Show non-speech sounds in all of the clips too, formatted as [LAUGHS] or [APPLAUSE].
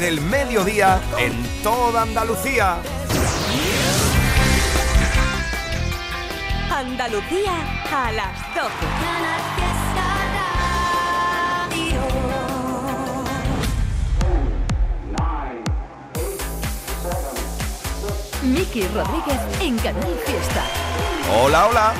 del mediodía en toda Andalucía. Andalucía a las 12. Miki Rodríguez en Canal Fiesta. Hola, hola.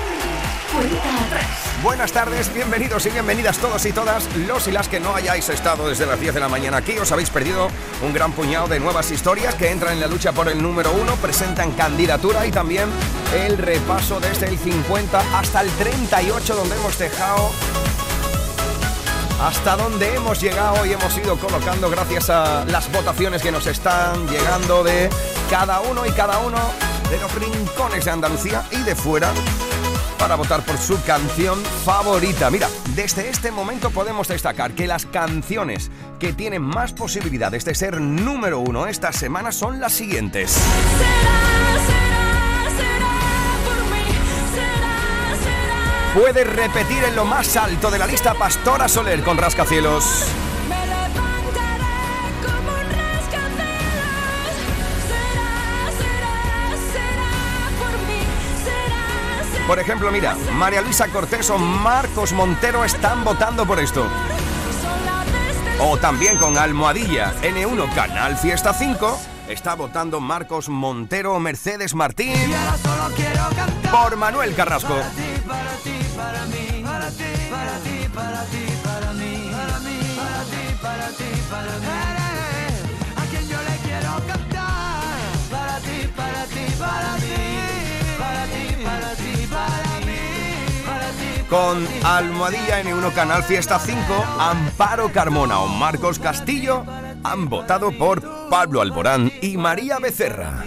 Cuenta atrás. Buenas tardes, bienvenidos y bienvenidas todos y todas, los y las que no hayáis estado desde las 10 de la mañana aquí, os habéis perdido un gran puñado de nuevas historias que entran en la lucha por el número uno, presentan candidatura y también el repaso desde el 50 hasta el 38 donde hemos dejado hasta donde hemos llegado y hemos ido colocando gracias a las votaciones que nos están llegando de cada uno y cada uno de los rincones de Andalucía y de fuera para votar por su canción favorita. Mira, desde este momento podemos destacar que las canciones que tienen más posibilidades de ser número uno esta semana son las siguientes. Puedes repetir en lo más alto de la lista Pastora Soler con Rascacielos. Por ejemplo, mira, María Luisa Cortés o Marcos Montero están votando por esto. O también con Almohadilla N1 Canal Fiesta 5 está votando Marcos Montero Mercedes Martín por Manuel Carrasco. Para ti, para ti, para ti Para ti, para ti, Con Almohadilla N1 Canal Fiesta 5, Amparo Carmona o Marcos Castillo han votado por Pablo Alborán y María Becerra.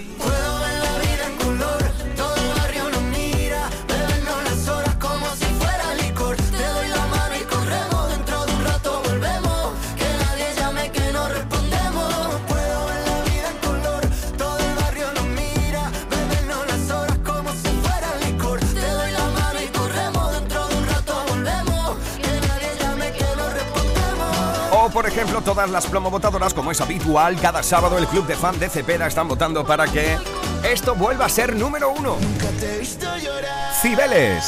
Por ejemplo, todas las promovotadoras, como es habitual, cada sábado el club de fan de Cepeda están votando para que esto vuelva a ser número uno. Cibeles.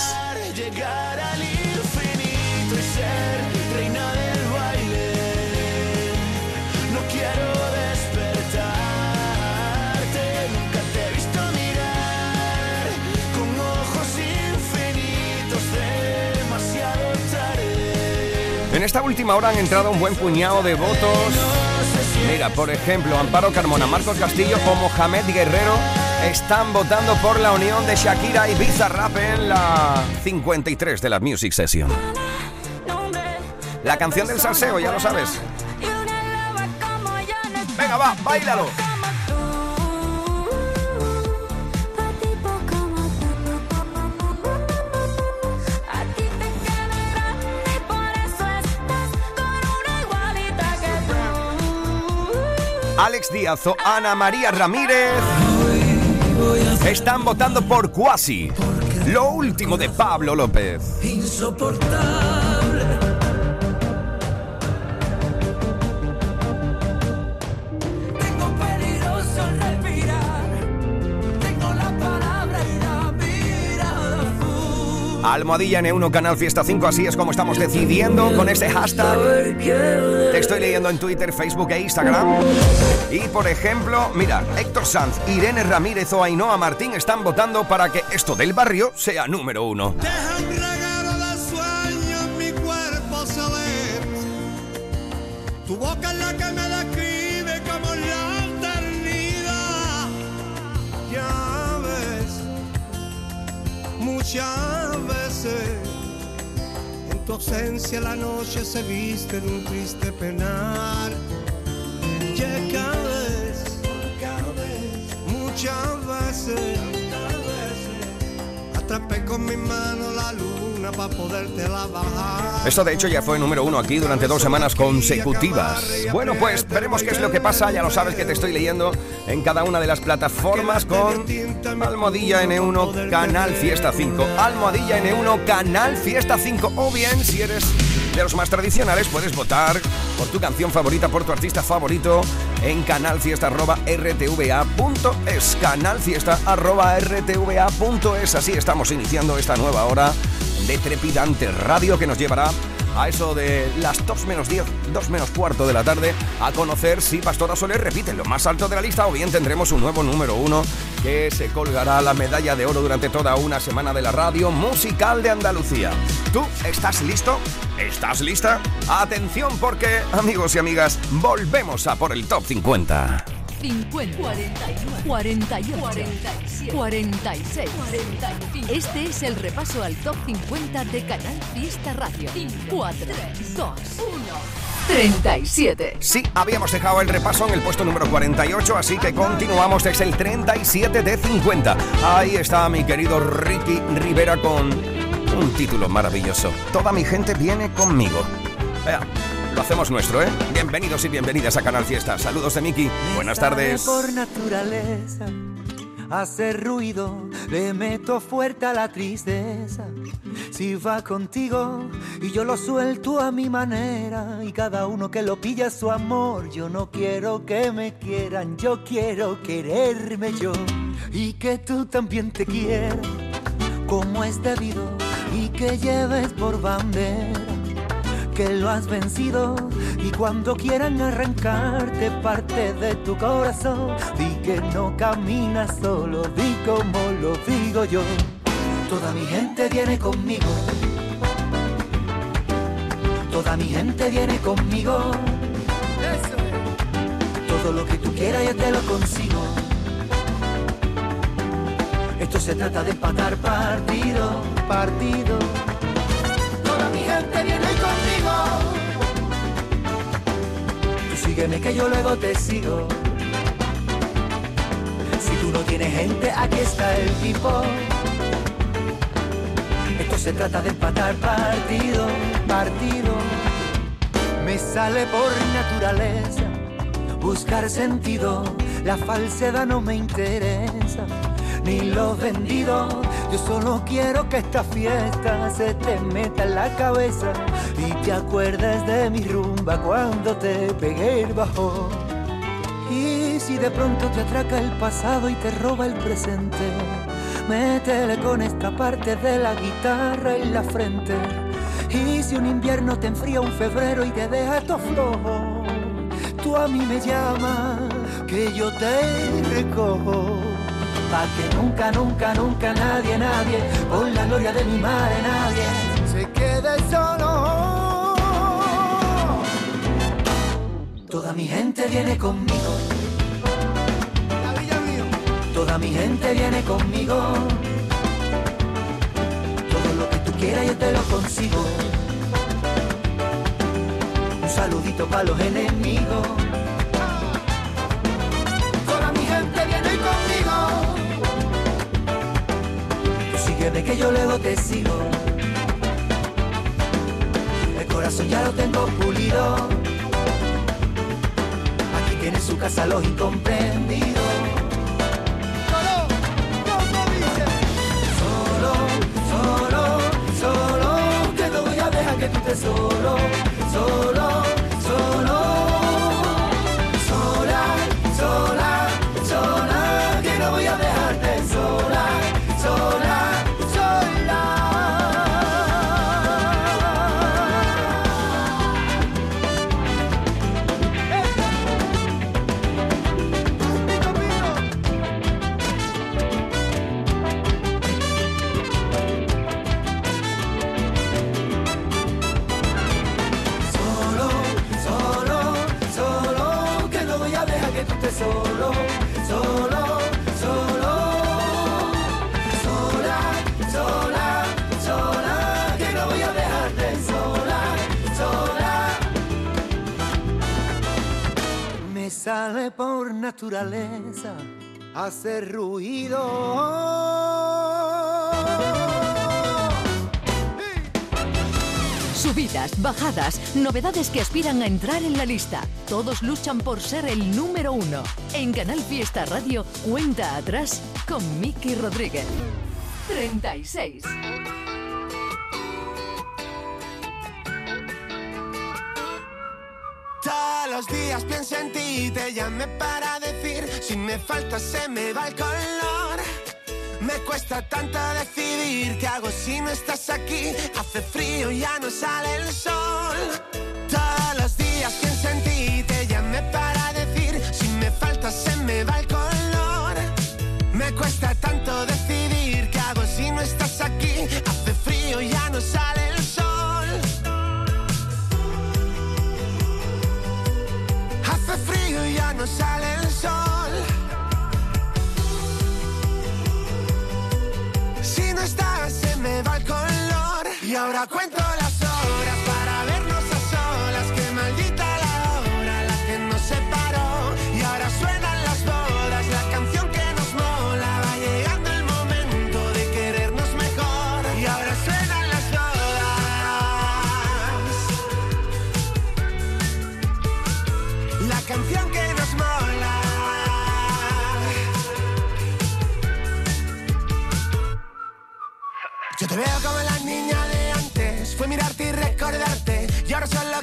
Esta última hora han entrado un buen puñado de votos. Mira, por ejemplo, Amparo Carmona, Marcos Castillo o Mohamed Guerrero están votando por la unión de Shakira y Bizarrap en la 53 de la Music Session. La canción del salseo, ya lo sabes. Venga, va, bailalo. Alex Díaz o Ana María Ramírez están votando por Quasi. Lo último de Pablo López. Insoportable. Almohadilla N1 Canal Fiesta 5, así es como estamos decidiendo con este hashtag. Te estoy leyendo en Twitter, Facebook e Instagram. Y por ejemplo, mira, Héctor Sanz, Irene Ramírez o Ainhoa Martín están votando para que esto del barrio sea número uno. Tu boca es la que me describe como la eternidad. Ya ves, ausencia la noche se viste en un triste penar. Ya cada vez, cada vez, muchas veces. Atrapé con mi mano la luna para poderte bajar. Esto de hecho ya fue número uno aquí durante dos semanas consecutivas. Bueno, pues veremos qué es lo que pasa. Ya lo sabes que te estoy leyendo en cada una de las plataformas con Almohadilla N1 Canal Fiesta 5. Almohadilla N1 Canal Fiesta 5. O bien, si eres de los más tradicionales, puedes votar por tu canción favorita, por tu artista favorito en canalfiesta.rtva.es. Canalfiesta.rtva.es. Así estamos iniciando esta nueva hora de trepidante radio que nos llevará a eso de las 2 menos 10, 2 menos cuarto de la tarde, a conocer si Pastora Soler repite lo más alto de la lista o bien tendremos un nuevo número uno que se colgará la medalla de oro durante toda una semana de la radio musical de Andalucía. ¿Tú estás listo? ¿Estás lista? Atención porque, amigos y amigas, volvemos a por el top 50. 50, 49, 48, 47, 46, 45. Este es el repaso al top 50 de Canal Fiesta Radio. 4, 2, 1. 37. Sí, habíamos dejado el repaso en el puesto número 48, así que continuamos desde el 37 de 50. Ahí está mi querido Ricky Rivera con un título maravilloso. Toda mi gente viene conmigo. Vea, lo hacemos nuestro, ¿eh? Bienvenidos y bienvenidas a Canal Fiesta. Saludos de Miki. Buenas tardes. Por naturaleza, hacer ruido, le meto fuerte a la tristeza. Si va contigo y yo lo suelto a mi manera, y cada uno que lo pilla su amor, yo no quiero que me quieran, yo quiero quererme yo. Y que tú también te quieras, como es debido, y que lleves por bandera que lo has vencido y cuando quieran arrancarte parte de tu corazón, di que no caminas solo, di como lo digo yo. Toda mi gente viene conmigo. Toda mi gente viene conmigo. Todo lo que tú quieras yo te lo consigo. Esto se trata de empatar partido, partido. Toda mi gente viene sígueme que yo luego te sigo. Si tú no tienes gente, aquí está el tipo. Esto se trata de empatar partido, partido. Me sale por naturaleza buscar sentido. La falsedad no me interesa, ni lo vendido. Yo solo quiero que esta fiesta se te meta en la cabeza y te acuerdes de mi rumba cuando te pegué el bajón. Y si de pronto te atraca el pasado y te roba el presente, métele con esta parte de la guitarra en la frente. Y si un invierno te enfría un febrero y te deja todo flojo, tú a mí me llamas, que yo te recojo. Pa' que nunca, nunca, nunca nadie, nadie, por la gloria de mi madre, nadie se quede solo. Toda mi gente viene conmigo. Toda mi gente viene conmigo. Todo lo que tú quieras yo te lo consigo. Un saludito para los enemigos. Sígueme que yo luego te sigo. El corazón ya lo tengo pulido. Aquí tiene su casa los incomprendidos. Solo, solo, solo, que no voy a dejar que tú solo, solo, solo, sale por naturaleza hacer ruido. Subidas, bajadas, novedades que aspiran a entrar en la lista. Todos luchan por ser el número uno. En Canal Fiesta Radio, cuenta atrás con Miki Rodríguez. 36. los días pienso en ti y te llamé para decir si me falta se me va el color. Me cuesta tanto decidir qué hago si no estás aquí. Hace frío y ya no sale el sol. Todos los días pienso en ti y te llamé para decir si me falta se me va el color. Me cuesta tanto decidir qué hago si no estás aquí. Hace frío y ya no sale el sol. frío y ya no sale el sol. Si no estás, se me va el color. Y ahora cuento la Y se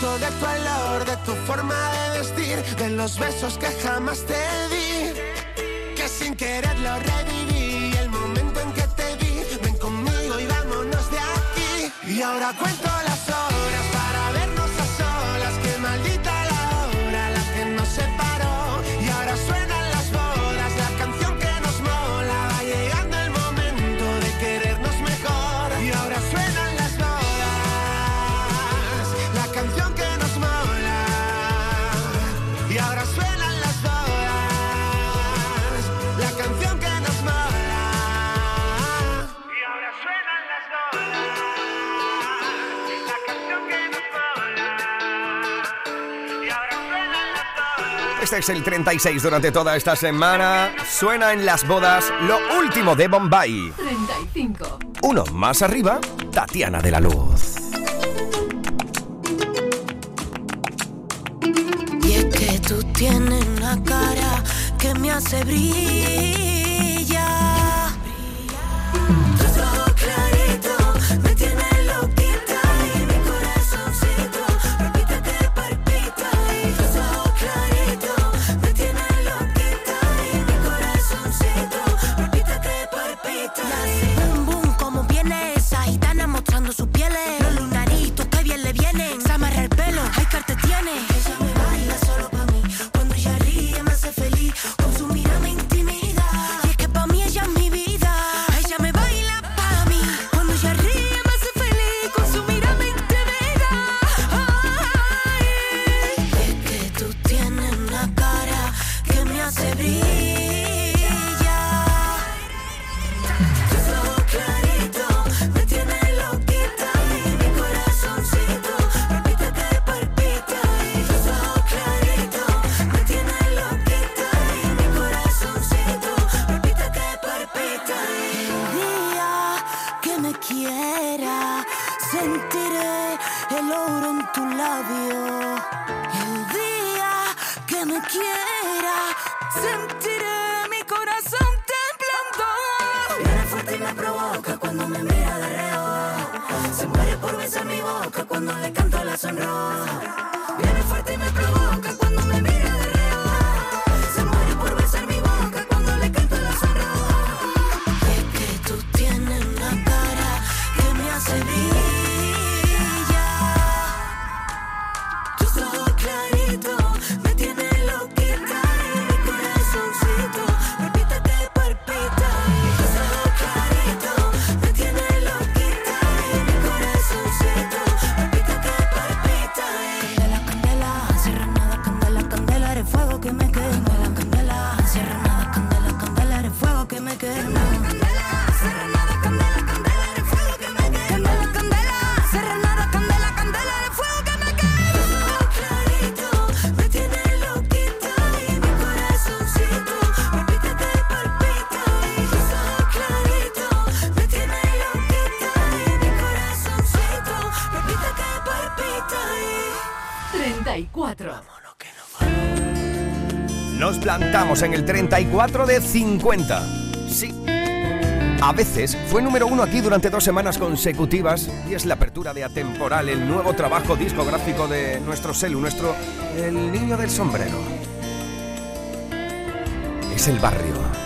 de tu olor, de tu forma de vestir, de los besos que jamás te di, que sin querer lo reviví, el momento en que te vi, ven conmigo y vámonos de aquí. Y ahora cuento la es el 36 durante toda esta semana. Suena en las bodas lo último de Bombay. 35. Uno más arriba, Tatiana de la Luz. Y es que tú tienes una cara que me hace brillar. brillar. En el 34 de 50. Sí. A veces fue número uno aquí durante dos semanas consecutivas y es la apertura de Atemporal, el nuevo trabajo discográfico de nuestro Selu, nuestro El Niño del Sombrero. Es el barrio.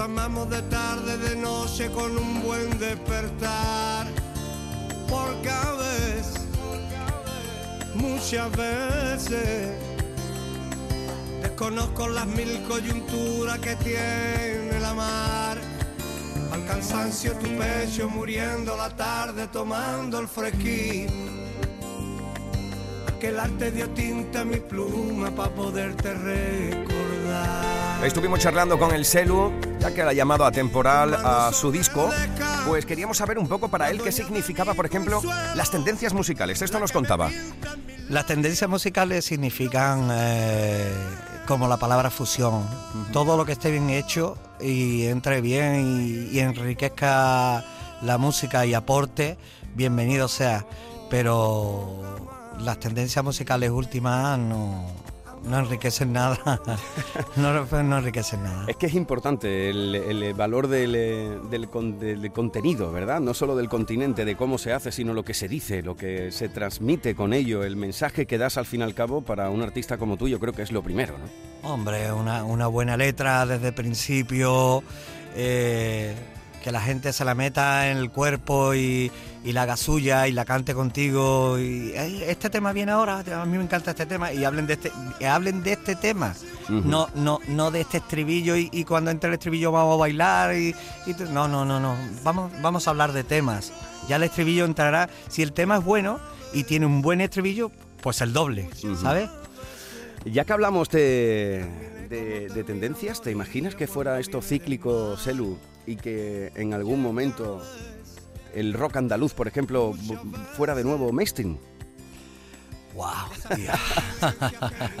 Amamos de tarde, de noche con un buen despertar. Porque a veces, muchas veces, desconozco las mil coyunturas que tiene la mar. Al cansancio tu pecho muriendo la tarde tomando el fresquín. Aquel arte dio tinta a mi pluma para poderte recordar. Estuvimos charlando con el Selu, ya que ha llamado a temporal a su disco. Pues queríamos saber un poco para él qué significaba, por ejemplo, las tendencias musicales. Esto nos contaba. Las tendencias musicales significan eh, como la palabra fusión. Todo lo que esté bien hecho y entre bien y, y enriquezca la música y aporte, bienvenido sea. Pero las tendencias musicales últimas no, no enriquecen nada. [LAUGHS] no, no enriquecen nada. Es que es importante el, el valor del, eh, del del contenido, ¿verdad? No solo del continente, de cómo se hace, sino lo que se dice, lo que se transmite con ello, el mensaje que das al fin y al cabo para un artista como tú, yo creo que es lo primero, ¿no? Hombre, una, una buena letra desde el principio, eh, que la gente se la meta en el cuerpo y, y la haga suya y la cante contigo. Y "Ay, este tema viene ahora, a mí me encanta este tema y hablen de este, hablen de este tema, no, no, no de este estribillo y, y cuando entre el estribillo vamos a bailar y, no, no, no, no, vamos, vamos a hablar de temas. Ya el estribillo entrará, si el tema es bueno y tiene un buen estribillo, pues el doble. ¿sabes? Ya que hablamos de, de- de tendencias, ¿te imaginas que fuera esto cíclico, Selu, y que en algún momento el rock andaluz, por ejemplo, fuera de nuevo mainstream? ¡Wow! tío. [LAUGHS]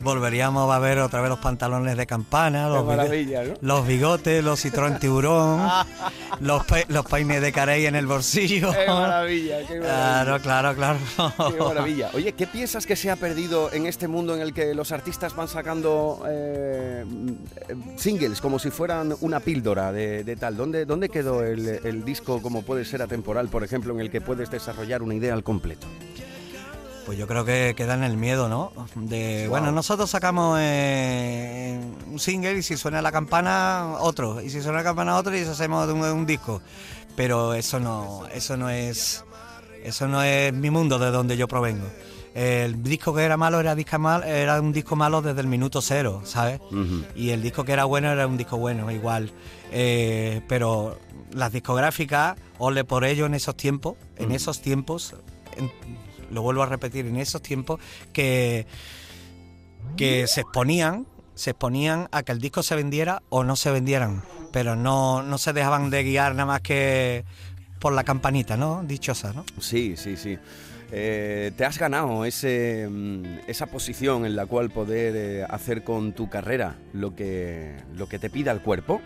Volveríamos a ver otra vez los pantalones de campana, los, bigo- ¿no? los bigotes, los citrón tiburón, [LAUGHS] los, pe- los peines de carey en el bolsillo. ¡Qué maravilla! ¡Qué maravilla! Claro, claro, claro. Qué maravilla. Oye, ¿qué piensas que se ha perdido en este mundo en el que los artistas van sacando eh, singles como si fueran una píldora de, de tal? ¿Dónde, dónde quedó el, el disco como puede ser atemporal, por ejemplo, en el que puedes desarrollar una idea al completo? Pues yo creo que queda en el miedo, ¿no? De, Bueno, nosotros sacamos eh, un single y si suena la campana, otro. Y si suena la campana, otro y hacemos un, un disco. Pero eso no, eso no es. Eso no es mi mundo de donde yo provengo. El disco que era malo era, disco mal, era un disco malo desde el minuto cero, ¿sabes? Y el disco que era bueno era un disco bueno, igual. Eh, pero las discográficas, ole por ello en esos tiempos, en esos tiempos, en- lo vuelvo a repetir, en esos tiempos que, que se exponían, se exponían a que el disco se vendiera o no se vendieran, pero no, no se dejaban de guiar nada más que por la campanita, ¿no? Dichosa, ¿no? Sí, sí, sí. Eh, te has ganado ese, mm, esa posición en la cual poder eh, hacer con tu carrera lo que, lo que te pida el cuerpo,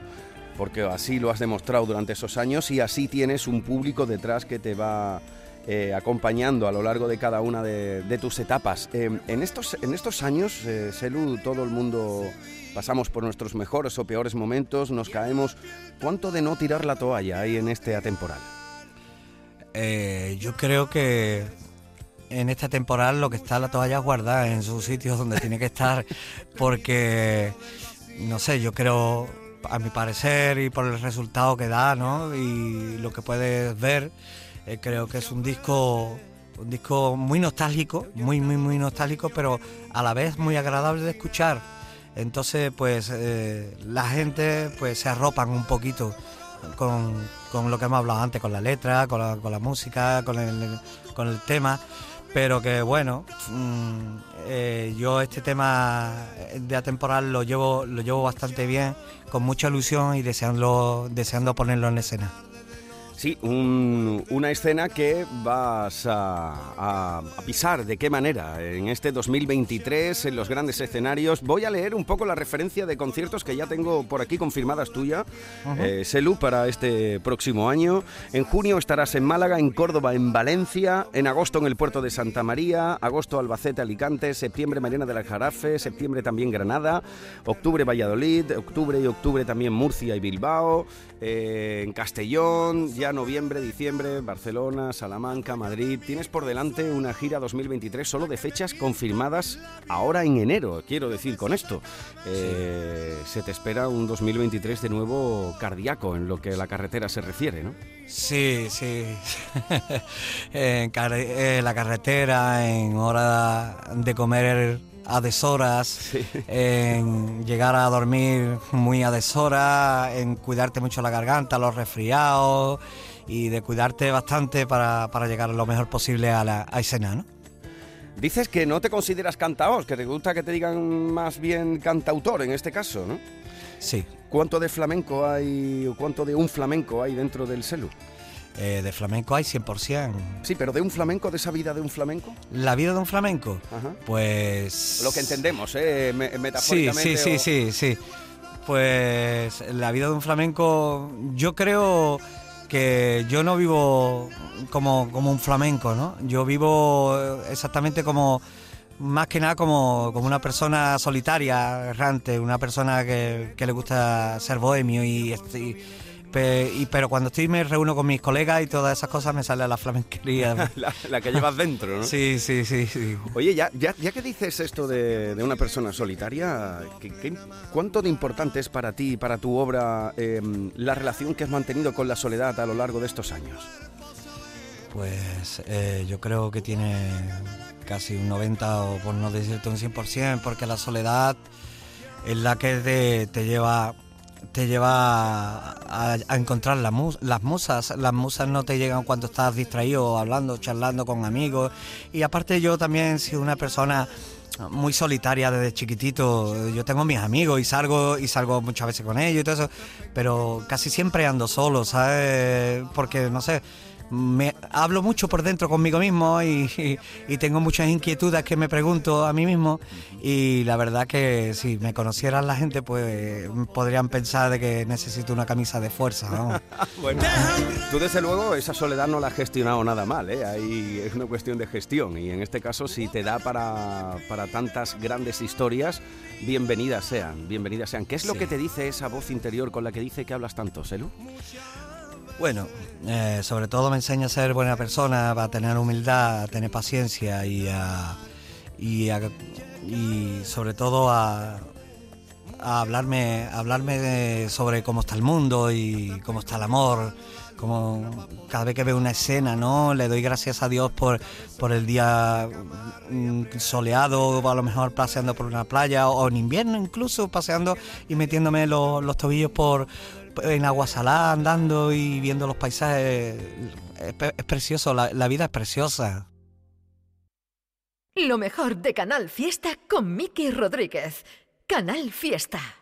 porque así lo has demostrado durante esos años y así tienes un público detrás que te va eh, acompañando a lo largo de cada una de, de tus etapas. Eh, en, estos, en estos años, eh, Selu, todo el mundo pasamos por nuestros mejores o peores momentos, nos caemos. ¿Cuánto de no tirar la toalla hay en este atemporal? Eh, yo creo que en esta temporada lo que está la toalla guardada en sus sitios donde tiene que estar, [LAUGHS] porque no sé, yo creo a mi parecer y por el resultado que da, ¿no? Y lo que puedes ver, eh, creo que es un disco, un disco muy nostálgico, muy, muy, muy nostálgico, pero a la vez muy agradable de escuchar. Entonces, pues eh, la gente pues se arropan un poquito con, con lo que hemos hablado antes, con la letra, con la, con la música, con el, con el tema. Pero que bueno, mm, eh, yo este tema de atemporal lo llevo, lo llevo bastante bien, con mucha ilusión y deseando, deseando ponerlo en escena. Sí, un- una escena que vas a, a- a pisar. ¿De qué manera? En este 2023, en los grandes escenarios. Voy a leer un poco la referencia de conciertos que ya tengo por aquí confirmadas tuya, eh, Selu, para este próximo año. En junio estarás en Málaga, en Córdoba, en Valencia. En agosto en el puerto de Santa María. Agosto Albacete, Alicante. Septiembre Marina del Aljarafe. Septiembre también Granada. Octubre Valladolid. Octubre y octubre también Murcia y Bilbao. eh, en Castellón. Ya noviembre, diciembre, Barcelona, Salamanca, Madrid. Tienes por delante una gira 2023 solo de fechas confirmadas ahora en enero, quiero decir con esto. Eh, Se te espera un 2023 de nuevo cardíaco en lo que a la carretera se refiere, ¿no? Sí, sí. [LAUGHS] en eh, la carretera, en hora de comer a deshoras, en llegar a dormir muy a deshora, en cuidarte mucho la garganta, los resfriados y de cuidarte bastante para, para llegar lo mejor posible a la a escena, ¿no? Dices que no te consideras cantaos, que te gusta que te digan más bien cantautor en este caso, ¿no? Sí. ¿Cuánto de flamenco hay, o cuánto de un flamenco hay dentro del celu? Eh, de flamenco hay 100%. Sí, pero de un flamenco, de esa vida de un flamenco. La vida de un flamenco, Ajá. pues... Lo que entendemos, ¿eh? Me- Sí, metafóricamente. sí, sí, o- sí, sí. Pues la vida de un flamenco, yo creo que yo no vivo como, como un flamenco, ¿no? Yo vivo exactamente como, más que nada como, como una persona solitaria, errante, una persona que, que le gusta ser bohemio y, y- pe- y- pero cuando estoy me reúno con mis colegas y todas esas cosas me sale a la flamenquería. [LAUGHS] La, la que llevas dentro, ¿no? Sí, sí, sí, sí. Oye, ya, ya, ya que dices esto de, de una persona solitaria, ¿qué, qué- cuánto de importante es para ti, para tu obra, eh, la relación que has mantenido con la soledad a lo largo de estos años? Pues eh, yo creo que tiene casi un 90 o por no decirte un 100%, porque la soledad es la que te, te lleva te lleva a, encontrar la mus- las musas. Las musas no te llegan cuando estás distraído, hablando, charlando con amigos. Y aparte yo también soy una persona muy solitaria desde chiquitito. Yo tengo mis amigos y salgo y salgo muchas veces con ellos y todo eso, pero casi siempre ando solo, ¿sabes? Porque no sé, me hablo mucho por dentro conmigo mismo y, y- y tengo muchas inquietudes que me pregunto a mí mismo y la verdad que si me conocieran la gente pues podrían pensar de que necesito una camisa de fuerza. [LAUGHS] Bueno, tú desde luego esa soledad no la has gestionado nada mal, ¿eh? Ahí es una cuestión de gestión y en este caso si te da para, para tantas grandes historias, bienvenidas sean, bienvenidas sean. ¿Qué es lo Sí. que te dice esa voz interior con la que dice que hablas tanto, Selu? Bueno, eh, sobre todo me enseña a ser buena persona, a tener humildad, a tener paciencia y a, y, a- y sobre todo a, a hablarme, hablarme de- sobre cómo está el mundo y cómo está el amor. Como cada vez que veo una escena, ¿no? Le doy gracias a Dios por, por el día mm, soleado, a lo mejor paseando por una playa, o en invierno incluso, paseando y metiéndome los, los tobillos por en agua salada, andando y viendo los paisajes. Es, es precioso, la, la vida es preciosa. Lo mejor de Canal Fiesta con Miki Rodríguez. Canal Fiesta.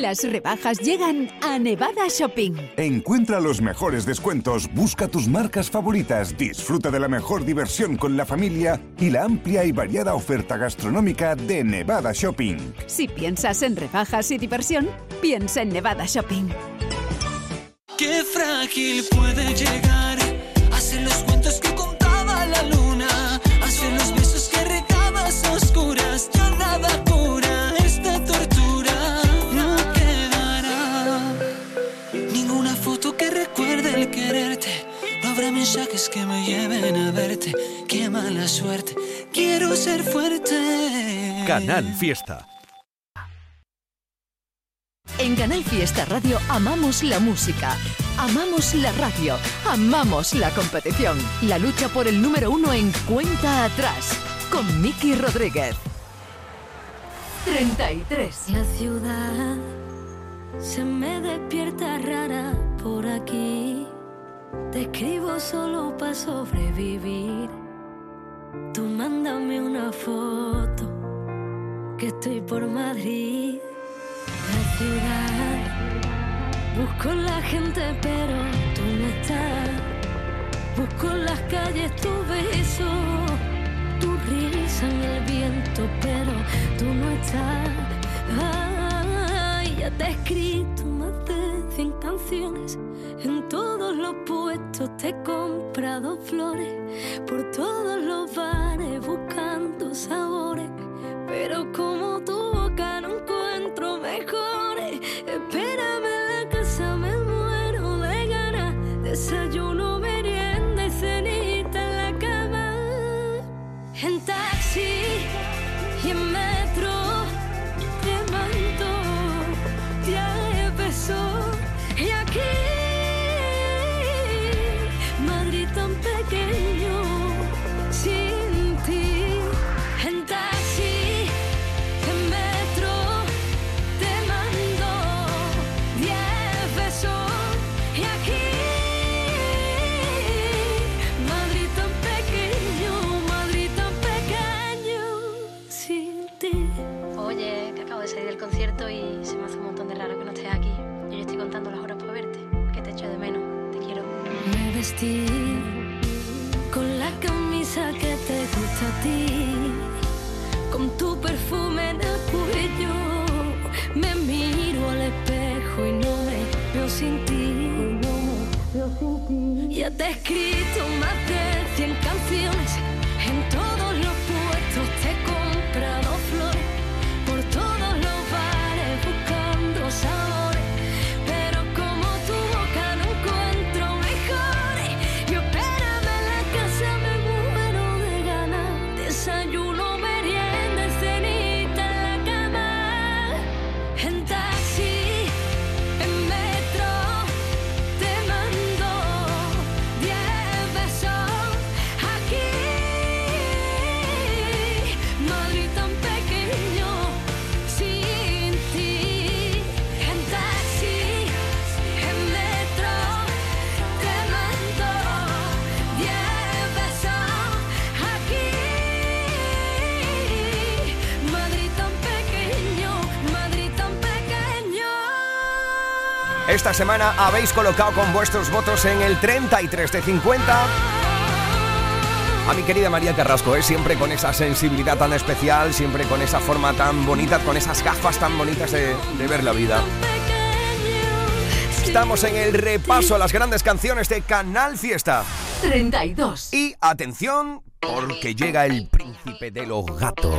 Las rebajas llegan a Nevada Shopping. Encuentra los mejores descuentos, busca tus marcas favoritas, disfruta de la mejor diversión con la familia y la amplia y variada oferta gastronómica de Nevada Shopping. Si piensas en rebajas y diversión, piensa en Nevada Shopping. Qué frágil puede llegar a ser los cuentos que contaba la luna, a ser los besos que regabas a oscuras. Ya nada mensajes que me lleven a verte. Qué mala suerte, quiero ser fuerte. Canal Fiesta. En Canal Fiesta Radio amamos la música, amamos la radio, amamos la competición. La lucha por el número uno en cuenta atrás con Miki Rodríguez. 33. La ciudad se me despierta rara por aquí. Te escribo solo para sobrevivir. Tú mándame una foto que estoy por Madrid. La ciudad busco la gente, pero tú no estás. Busco las calles tu beso, tu risa en el viento, pero tú no estás. Ay, ya te he escrito más de 100 canciones. En todos los puestos te he comprado flores. Por todos los bares buscando sabores. Pero como tu boca no encuentro mejores. Me con la camisa que te gusta a ti, con tu perfume en el cuello. Me miro al espejo y no me veo sin ti. Ya te he escrito Esta semana habéis colocado con vuestros votos en el 33 de 50 a mi querida María Carrasco, ¿eh? siempre con esa sensibilidad tan especial, siempre con esa forma tan bonita, con esas gafas tan bonitas de, de ver la vida. Estamos en el repaso a las grandes canciones de Canal Fiesta. 32. Y atención, porque llega el príncipe de los gatos.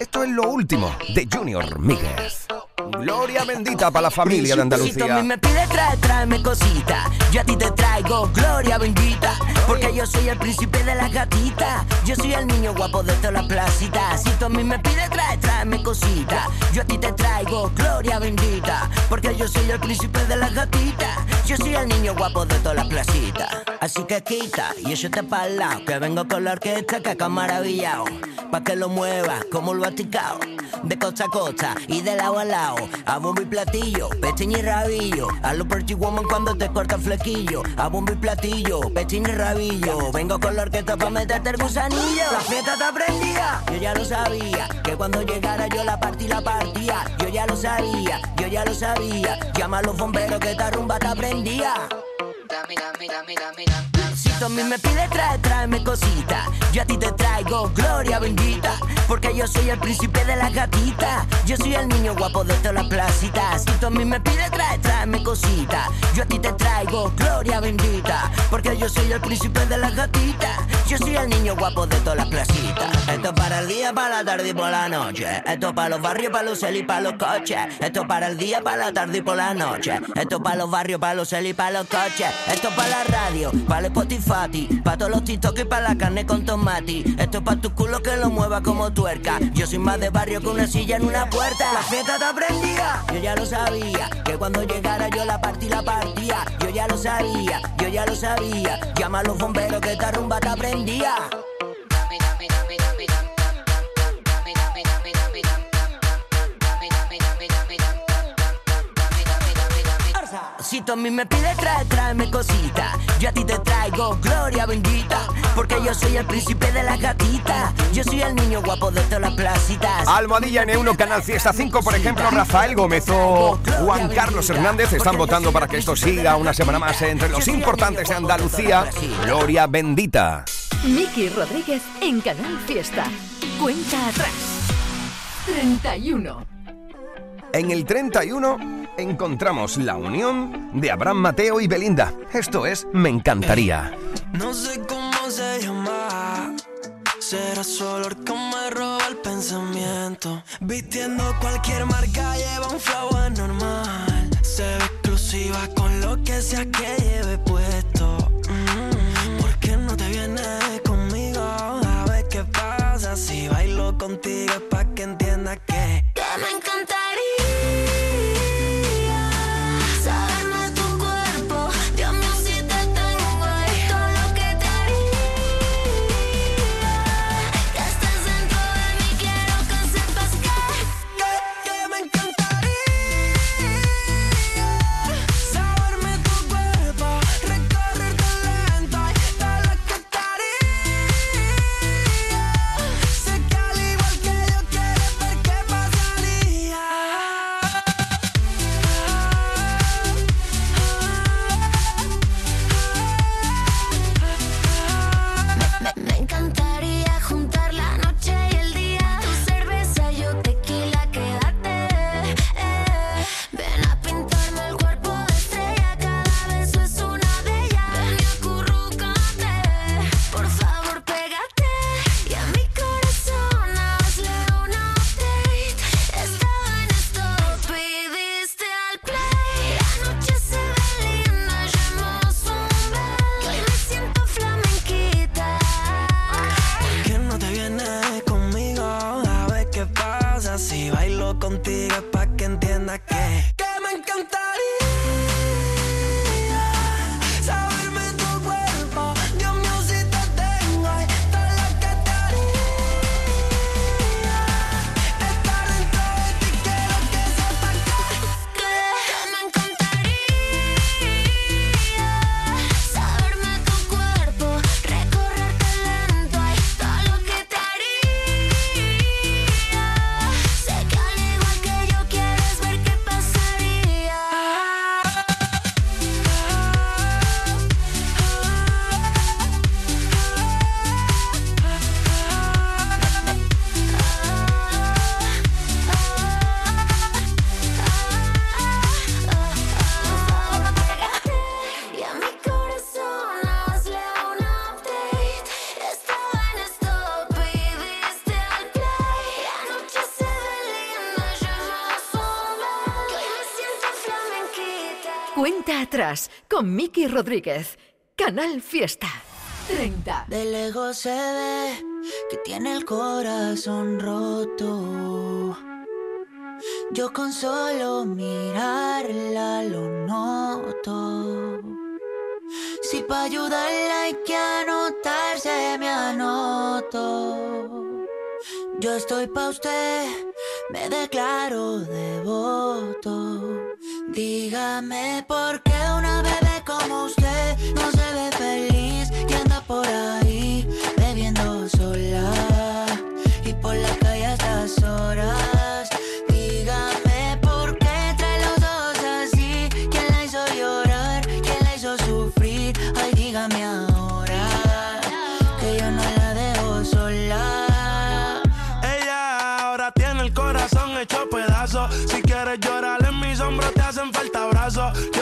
Esto es lo último de Junior Míguez. Gloria bendita para la familia de Si tú a mí Andalucía. me pide trae, tráeme cosita. Yo a ti te traigo gloria bendita. Porque yo soy el príncipe de las gatitas. Yo soy el niño guapo de todas las placitas. Si tú a mí me pide trae, tráeme cosita. Yo a ti te traigo gloria bendita. Porque yo soy el príncipe de las gatitas. Yo soy el niño guapo de todas las placitas. Así que quita y eso te para lado. Que vengo con la orquesta que acá maravillado. Pa' que lo muevas como lo aticao. De costa a costa y de lado a lado. A bombo y platillo, pechín y rabillo. A lo pretty woman cuando te corta el flequillo. A bombo y platillo, pechín y rabillo. Vengo con la orquesta pa' meterte el gusanillo. La fiesta te aprendía, yo ya lo sabía. Que cuando llegara yo la partí la partía. Yo ya lo sabía, yo ya lo sabía. Llama a los bomberos que esta rumba aprendía. Si tú a mí me pides trae, tráeme cosita. Yo a ti te traigo gloria bendita. Porque yo soy el príncipe de las gatitas. Yo soy el niño guapo de todas las placitas. Si tú a mí me pides pide trae, tráeme cosita. Yo a ti te traigo gloria bendita. Porque yo soy el príncipe de las gatitas. Yo soy el niño guapo de todas las placitas. Esto es para el día, para la tarde y por la noche. Esto es para los barrios, para los cel y para los coches. Esto es para el día, para la tarde y por la noche. Esto es para los barrios, para los cel y para los coches. Esto es para la radio, para el Spotify, para todos los TikTok y para la carne con tomate. Esto es para tu culo que lo mueva como tuerca. Yo soy más de barrio que una silla en una puerta. La fiesta te aprendía, yo ya lo sabía. Que cuando llegara yo la partí la partía. Yo ya lo sabía, yo ya lo sabía. Llama a los bomberos que esta rumba te aprendía. Si tú a mí me pides trae, tráeme cosita. Yo a ti te traigo gloria bendita. Porque yo soy el príncipe de las gatitas. Yo soy el niño guapo de todas las placitas. Almohadilla N1, Canal Fiesta 5, por ejemplo, Rafael Gómez o Juan Carlos Hernández están votando para que esto siga una semana más entre los importantes de Andalucía. Gloria bendita. Miki Rodríguez en Canal Fiesta. Cuenta atrás. 31. En el 31 encontramos la unión de Abraham Mateo y Belinda. Esto es Me encantaría. No sé cómo se llama. Será su olor que me roba el pensamiento. Vistiendo cualquier marca, lleva un flow anormal. Se ve exclusiva con lo que sea que lleve puesto. Mm, ¿Por qué no te vienes conmigo? A ver qué pasa si bailo contigo. Pa' que entiendas que. Con Miki Rodríguez. Canal Fiesta. 30. De lejos se ve que tiene el corazón roto. Yo con solo mirarla lo noto. Si pa' ayudarla hay que anotarse, me anoto. Yo estoy pa' usted, me declaro devoto. Dígame por qué una bebé como usted no se ve feliz y anda por ahí bebiendo sola y por la calle a estas horas. Dígame por qué trae los ojos así. ¿Quién la hizo llorar? ¿Quién la hizo sufrir? Ay, dígame ahora que yo no la dejo sola. Ella ahora tiene el corazón hecho pedazo. Si quieres llorar en mis hombros te hacen falta como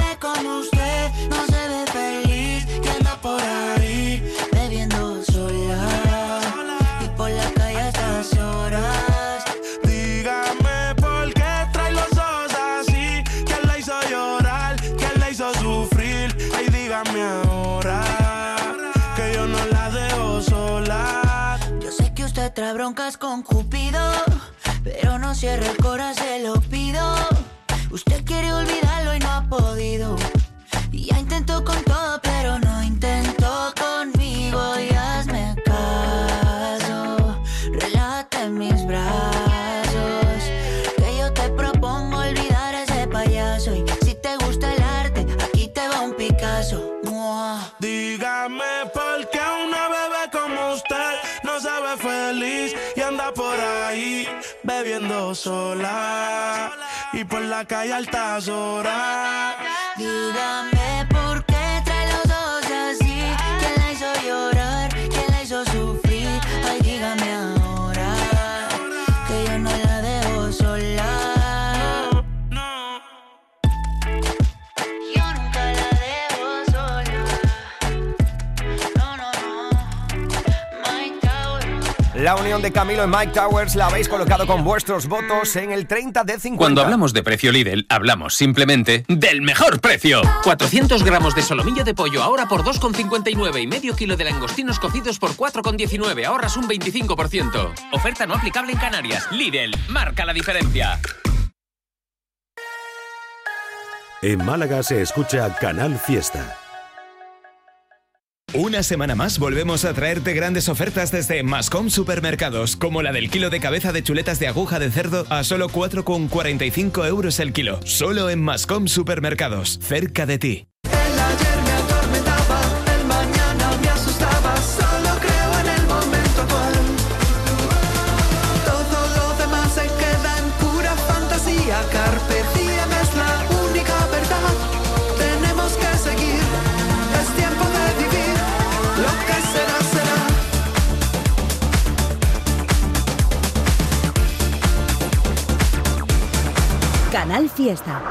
como usted no se ve feliz y anda por ahí bebiendo sola y por la calle a estas horas. Dígame por qué trae los ojos así. ¿Quién la hizo llorar? ¿Quién la hizo sufrir? Ay, dígame ahora que yo no la dejo sola. Yo sé que usted trae broncas con Cupido, pero no cierre el corazón, se lo pido. Usted quiere olvidarlo y no ha podido. Ya intentó con todo, pero no intentó conmigo. Y hazme caso, relájate en mis brazos. Que yo te propongo olvidar a ese payaso. Y si te gusta el arte, aquí te va un Picasso. Mua. Dígame por qué una bebé como usted no se ve feliz y anda por ahí bebiendo sola y por la calle altas horas. Dígame La unión de Camilo y Mike Towers la habéis colocado con vuestros votos en el 30 de 50. Cuando hablamos de precio Lidl, hablamos simplemente del mejor precio. 400 gramos de solomillo de pollo ahora por 2,59 y medio kilo de langostinos cocidos por 4,19. Ahorras un 25%. Oferta no aplicable en Canarias. Lidl, marca la diferencia. En Málaga se escucha Canal Fiesta. Una semana más volvemos a traerte grandes ofertas desde Mascom Supermercados, como la del kilo de cabeza de chuletas de aguja de cerdo a solo 4,45 euros el kilo. Solo en Mascom Supermercados, cerca de ti. Canal Fiesta.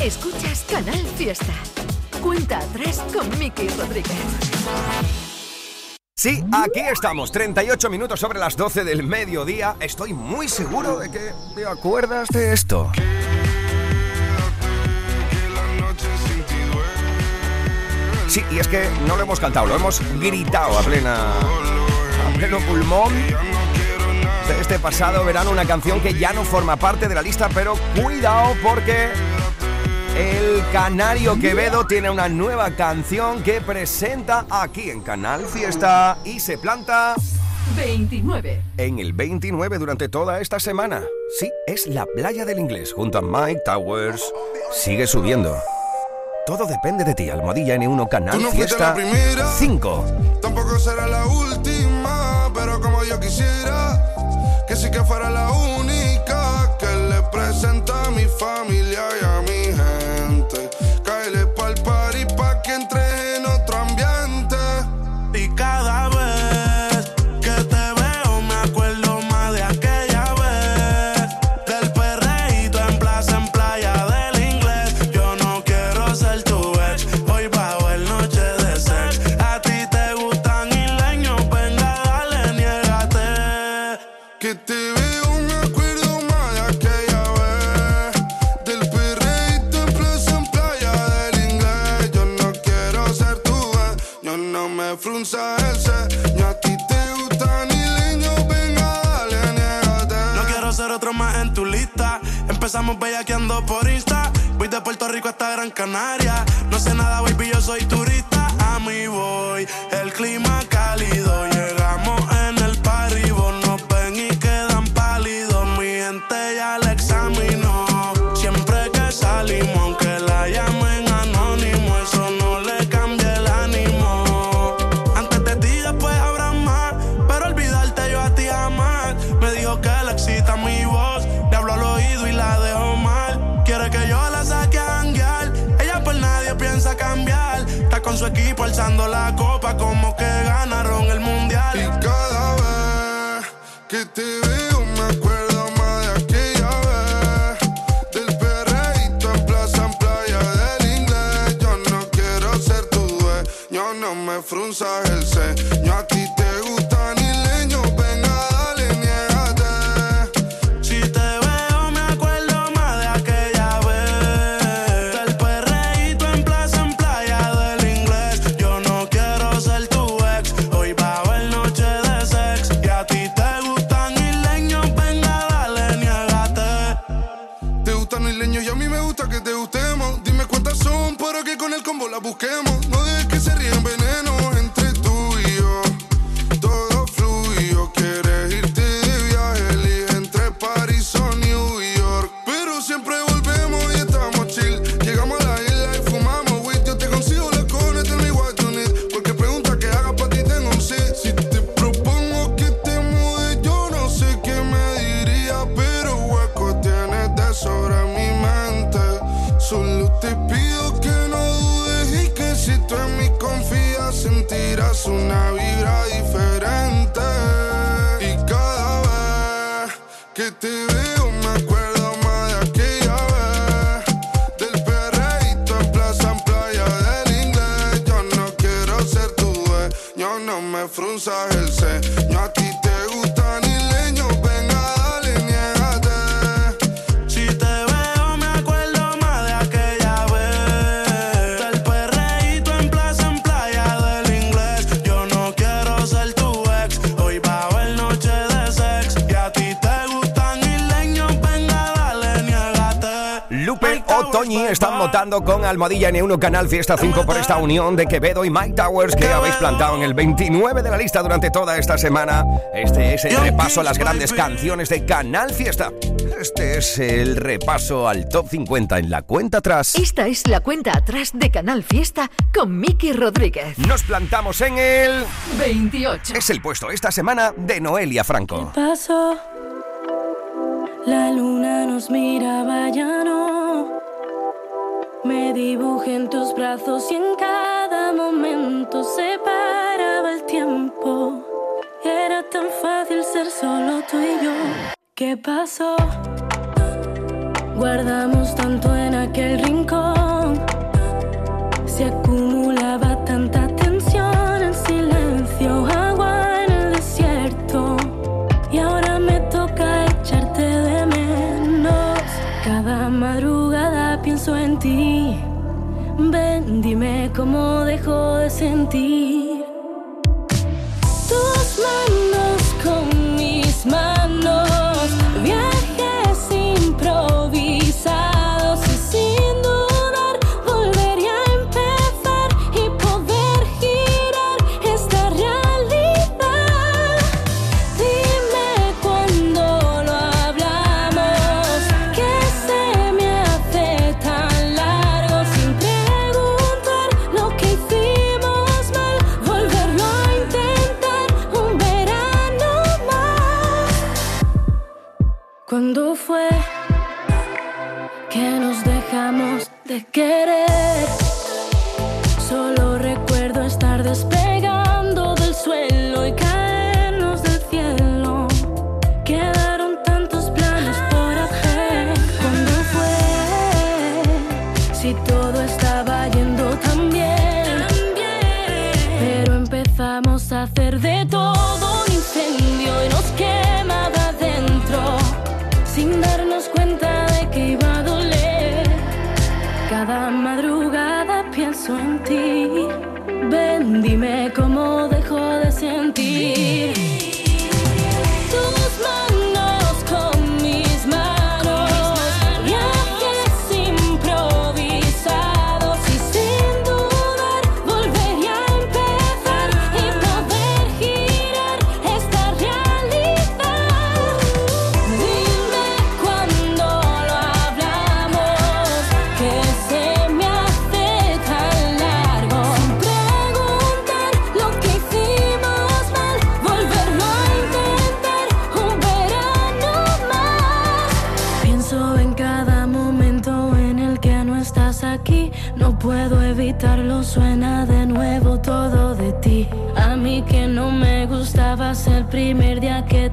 Escuchas Canal Fiesta. Cuenta atrás con Miki Rodríguez. Sí, aquí estamos, 38 minutos sobre las 12 del mediodía. Estoy muy seguro de que te acuerdas de esto. Sí, y es que no lo hemos cantado, lo hemos gritado a plena. Pleno pulmón. De este pasado verano, una canción que ya no forma parte de la lista, pero cuidado porque el Canario Quevedo tiene una nueva canción que presenta aquí en Canal Fiesta y se planta 29. en el 29 durante toda esta semana. Sí, es la playa del inglés junto a Mike Towers. Sigue subiendo. Todo depende de ti, Almohadilla N1 Canal no Fiesta la primera. 5. Tampoco será la última, pero como yo quisiera que sí que fuera la única que le presenta a mi familia Gran Canaria. No sé nada, baby, yo soy turista Almohadilla N1 Canal Fiesta 5 por esta unión de Quevedo y Mike Towers que habéis plantado en el 29 de la lista durante toda esta semana. Este es el repaso a las grandes canciones de Canal Fiesta. Este es el repaso al top 50 en la cuenta atrás. Esta es la cuenta atrás de Canal Fiesta con Miki Rodríguez. Nos plantamos en el 28. Es el puesto esta semana de Noelia Franco. Paso. La luna nos mira, vaya no. Me dibujé en tus brazos y en cada momento se paraba el tiempo. Era tan fácil ser solo tú y yo. ¿Qué pasó? Guardamos tanto en aquel rincón. Se Dime cómo dejo de sentir.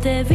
Te vi.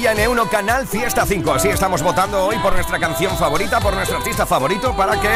Realidad. Almohadilla N1 Canal Fiesta 5. Así estamos votando hoy por nuestra canción favorita, por nuestro artista favorito, para que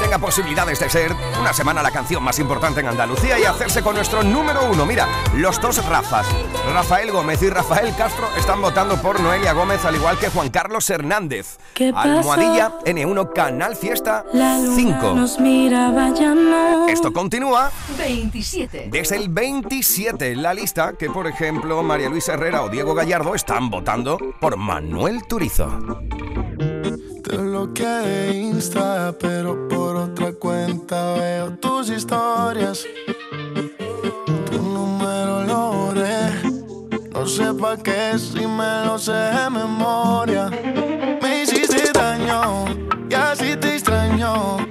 tenga posibilidades de ser una semana la canción más importante en Andalucía y hacerse con nuestro número uno. Mira, los dos Rafas, Rafael Gómez y Rafael Castro, están votando por Noelia Gómez, al igual que Juan Carlos Hernández. ¿Qué? Almohadilla N1 Canal Fiesta La luna 5. nos miraba ya no. Esto continúa 27. desde el 27 en la lista que, por ejemplo, María Luisa Herrera o Diego Gallardo están votando por Manuel Turizo. Bloqueé de Insta, pero por otra cuenta veo tus historias. Tu número lo borré. No sé pa' qué si me lo sé de memoria. Me hiciste daño y así te extraño.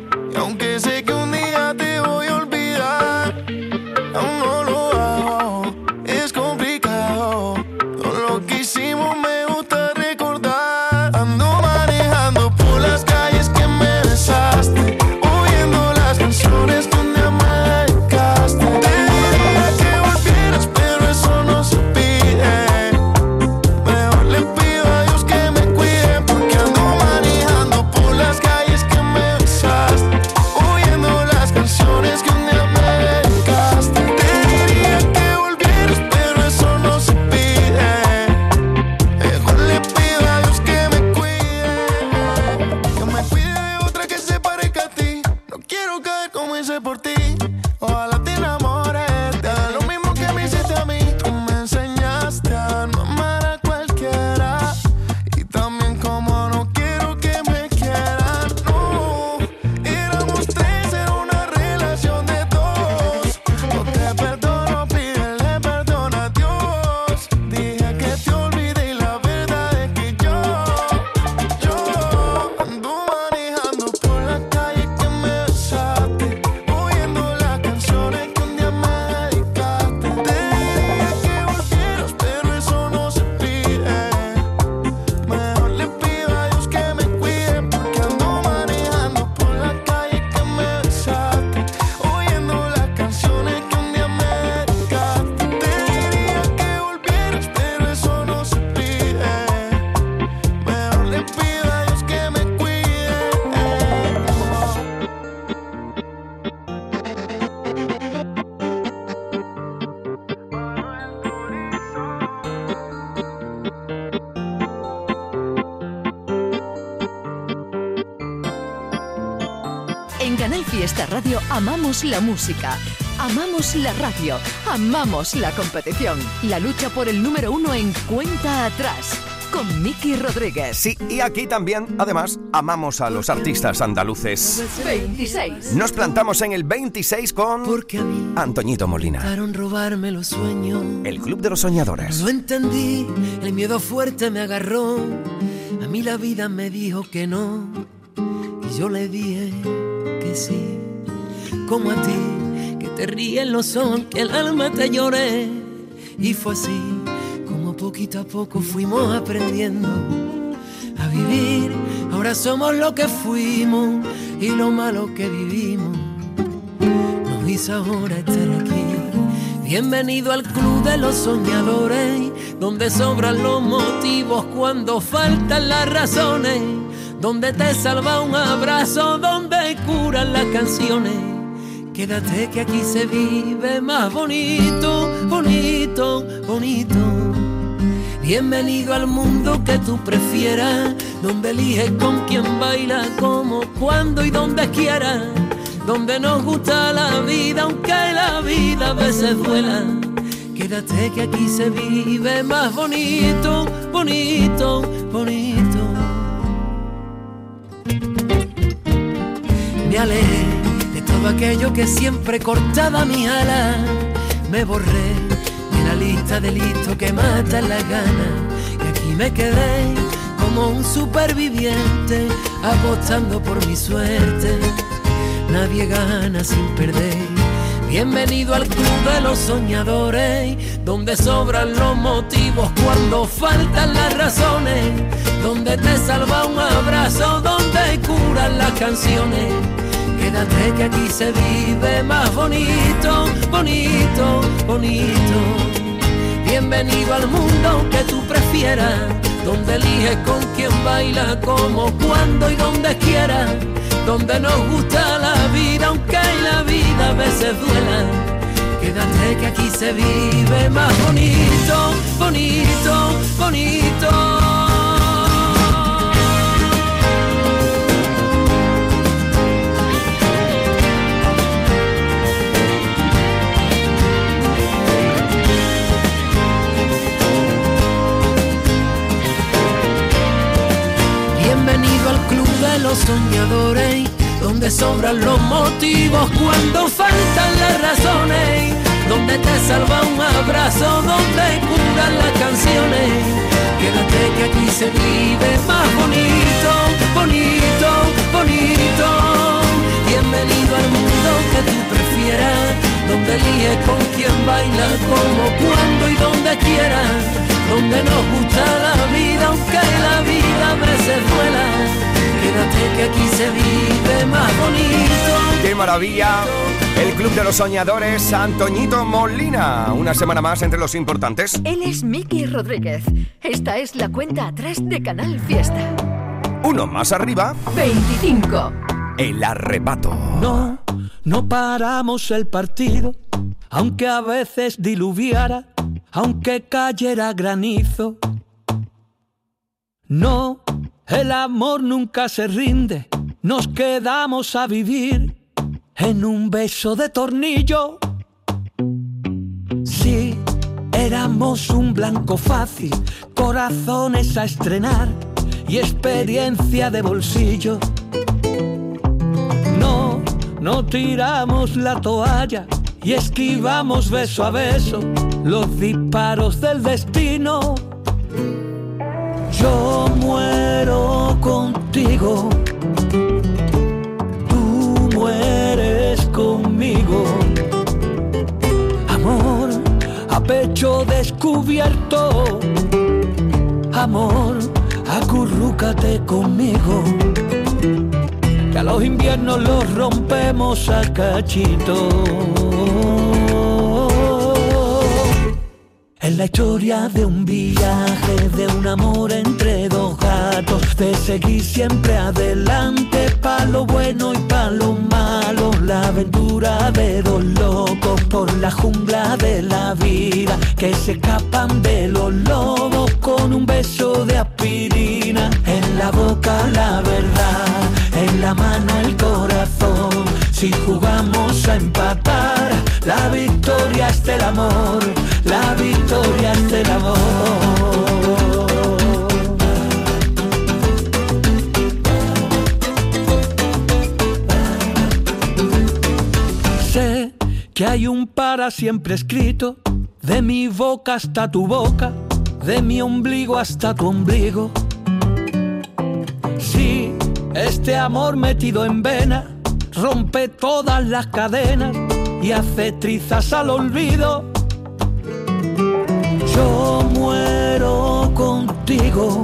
Amamos la música, amamos la radio, amamos la competición. La lucha por el número uno en cuenta atrás con Miki Rodríguez. Sí, y aquí también, además, amamos a los artistas andaluces. 26. Nos plantamos en el 26 con Antoñito Molina, robarme los sueños. el Club de los Soñadores. No entendí, el miedo fuerte me agarró. A mí la vida me dijo que no. Y yo le dije que sí. Como a ti, que te ríen los ojos, que el alma te lloré. Y fue así, como poquito a poco fuimos aprendiendo a vivir. Ahora somos lo que fuimos y lo malo que vivimos nos hizo ahora estar aquí. Bienvenido al club de los soñadores, donde sobran los motivos cuando faltan las razones, donde te salva un abrazo, donde curan las canciones. Quédate que aquí se vive más bonito, bonito, bonito. Bienvenido al mundo que tú prefieras, donde eliges con quién baila, cómo, cuándo y donde quieras, donde nos gusta la vida, aunque la vida a veces duela. Quédate que aquí se vive más bonito, bonito, bonito. Me de todo aquello que siempre cortaba mi ala. Me borré de la lista de listos que matan las ganas. Y aquí me quedé como un superviviente apostando por mi suerte. Nadie gana sin perder. Bienvenido al club de los soñadores, donde sobran los motivos cuando faltan las razones, donde te salva un abrazo, donde curan las canciones. Quédate que aquí se vive más bonito, bonito, bonito. Bienvenido al mundo que tú prefieras, donde eliges con quién baila, como, cuando y donde quieras, donde nos gusta la vida, aunque la vida a veces duela. Quédate que aquí se vive más bonito, bonito, bonito. Bienvenido al club de los soñadores, donde sobran los motivos cuando faltan las razones, donde te salva un abrazo, donde curan las canciones. Quédate que aquí se vive más bonito, bonito, bonito. Bienvenido al mundo que tú prefieras, donde eliges con quién baila, como, cuando y donde quieras donde nos gusta la vida, aunque la vida a veces duela. Quédate que aquí se vive más bonito. ¡Qué maravilla! El Club de los Soñadores, Antoñito Molina. Una semana más entre los importantes. Él es Miki Rodríguez. Esta es la cuenta atrás de Canal Fiesta. Uno más arriba, 25. el arrebato. No, no paramos el partido, aunque a veces diluviara, aunque cayera granizo. No, el amor nunca se rinde, nos quedamos a vivir en un beso de tornillo. Sí, éramos un blanco fácil, corazones a estrenar y experiencia de bolsillo. No, no tiramos la toalla y esquivamos beso a beso los disparos del destino. Yo muero contigo, tú mueres conmigo. Amor a pecho descubierto, amor, acurrúcate conmigo que a los inviernos los rompemos a cachito. Es la historia de un viaje, de un amor entre dos gatos, de seguir siempre adelante, pa' lo bueno y pa' lo malo, la aventura de dos locos por la jungla de la vida, que se escapan de los lobos con un beso de aspirina, en la boca la verdad, en la mano el corazón, si jugamos a empatar, la victoria es del amor, la victoria es del amor. Sé que hay un para siempre escrito, de mi boca hasta tu boca, de mi ombligo hasta tu ombligo. Sí, este amor metido en vena rompe todas las cadenas y hace trizas al olvido. Muero contigo,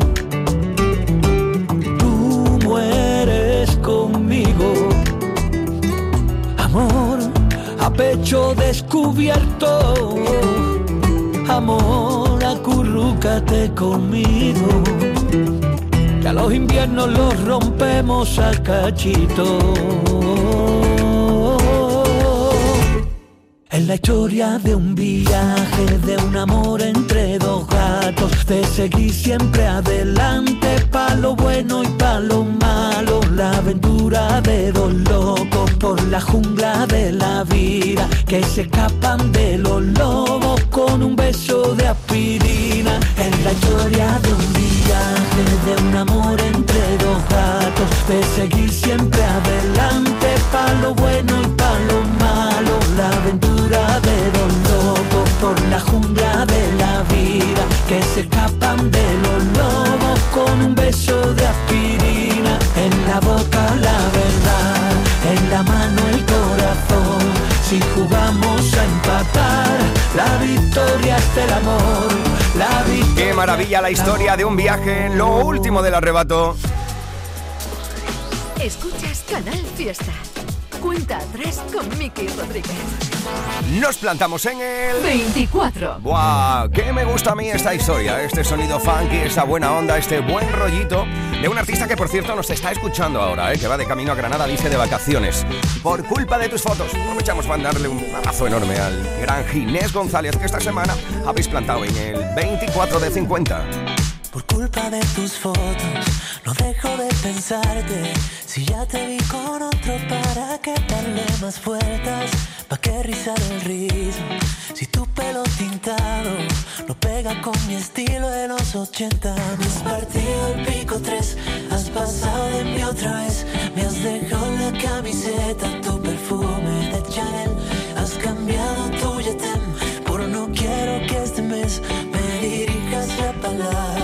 tú mueres conmigo. Amor a pecho descubierto, amor acurrúcate conmigo. Que a los inviernos los rompemos a cachito. Es la historia de un viaje, de un amor entre dos gatos, de seguir siempre adelante, pa' lo bueno y pa' lo malo, la aventura de dos locos por la jungla de la vida, que se escapan de los lobos con un beso de aspirina. Es la historia de un viaje, de un amor entre dos gatos, de seguir siempre adelante, pa' lo bueno y pa' lo malo, la aventura de dos locos por la jungla de la vida, que se escapan de los lobos con un beso de aspirina, en la boca la verdad, en la mano el corazón, si jugamos a empatar, la victoria es del amor, la victoria Qué maravilla la historia de un viaje en lo último del arrebato. Escuchas Canal Fiesta. Cuenta atrás con Miki Rodríguez. Nos plantamos en el 24. ¡Buah! ¡Qué me gusta a mí esta historia! Este sonido funky, esta buena onda, este buen rollito de un artista que, por cierto, nos está escuchando ahora, ¿eh? que va de camino a Granada, dice de vacaciones. Por culpa de tus fotos. Aprovechamos para darle un abrazo enorme al gran Ginés González, que esta semana habéis plantado en el 24 de 50. Por culpa de tus fotos, no dejo de pensarte. Si ya te vi con otro, ¿para qué darle más vueltas? ¿Pa' qué rizar el rizo? Si tu pelo tintado no pega con mi estilo de los 80. Me has partido el pico 3, has pasado de mí otra vez. Me has dejado la camiseta tu perfume de Chanel. Has cambiado tu yetem por no quiero que este mes me dirijas la palabra.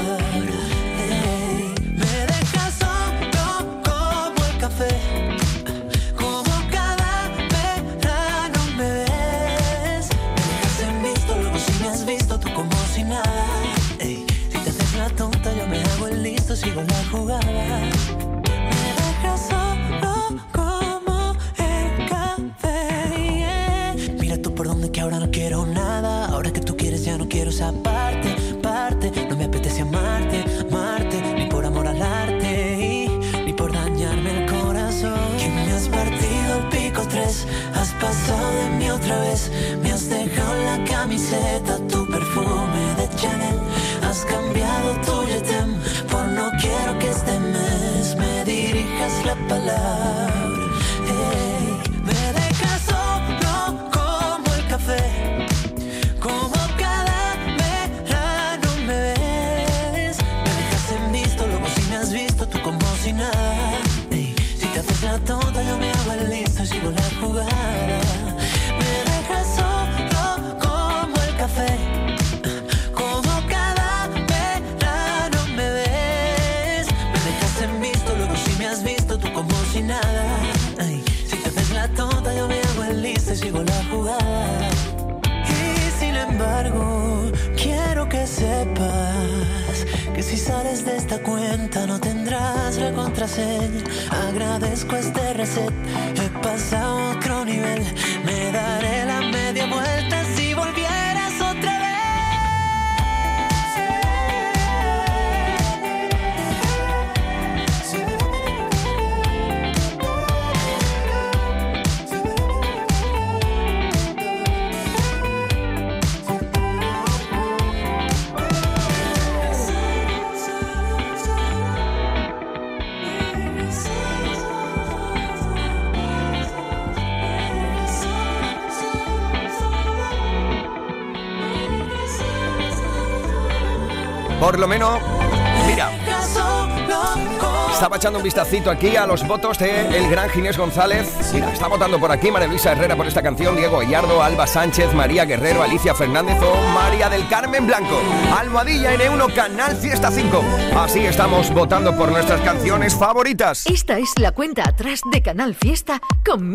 Me dejas solo como el café. Mira tú por donde que ahora no quiero nada. Ahora que tú quieres, ya no quiero esa parte. No me apetece amarte, amarte, ni por amor al arte, ni por dañarme el corazón. Que me has partido el pico tres, has pasado de mí otra vez. Que si sales de esta cuenta no tendrás la contraseña. Agradezco este reset, he pasado a otro nivel. Me daré Por lo menos, mira, estaba echando un vistacito aquí a los votos de el gran Ginés González. Mira, está votando por aquí María Luisa Herrera por esta canción, Diego Gallardo, Alba Sánchez, María Guerrero, Alicia Fernández o María del Carmen Blanco. Almohadilla N1 Canal Fiesta 5. Así estamos votando por nuestras canciones favoritas. Esta es la cuenta atrás de Canal Fiesta con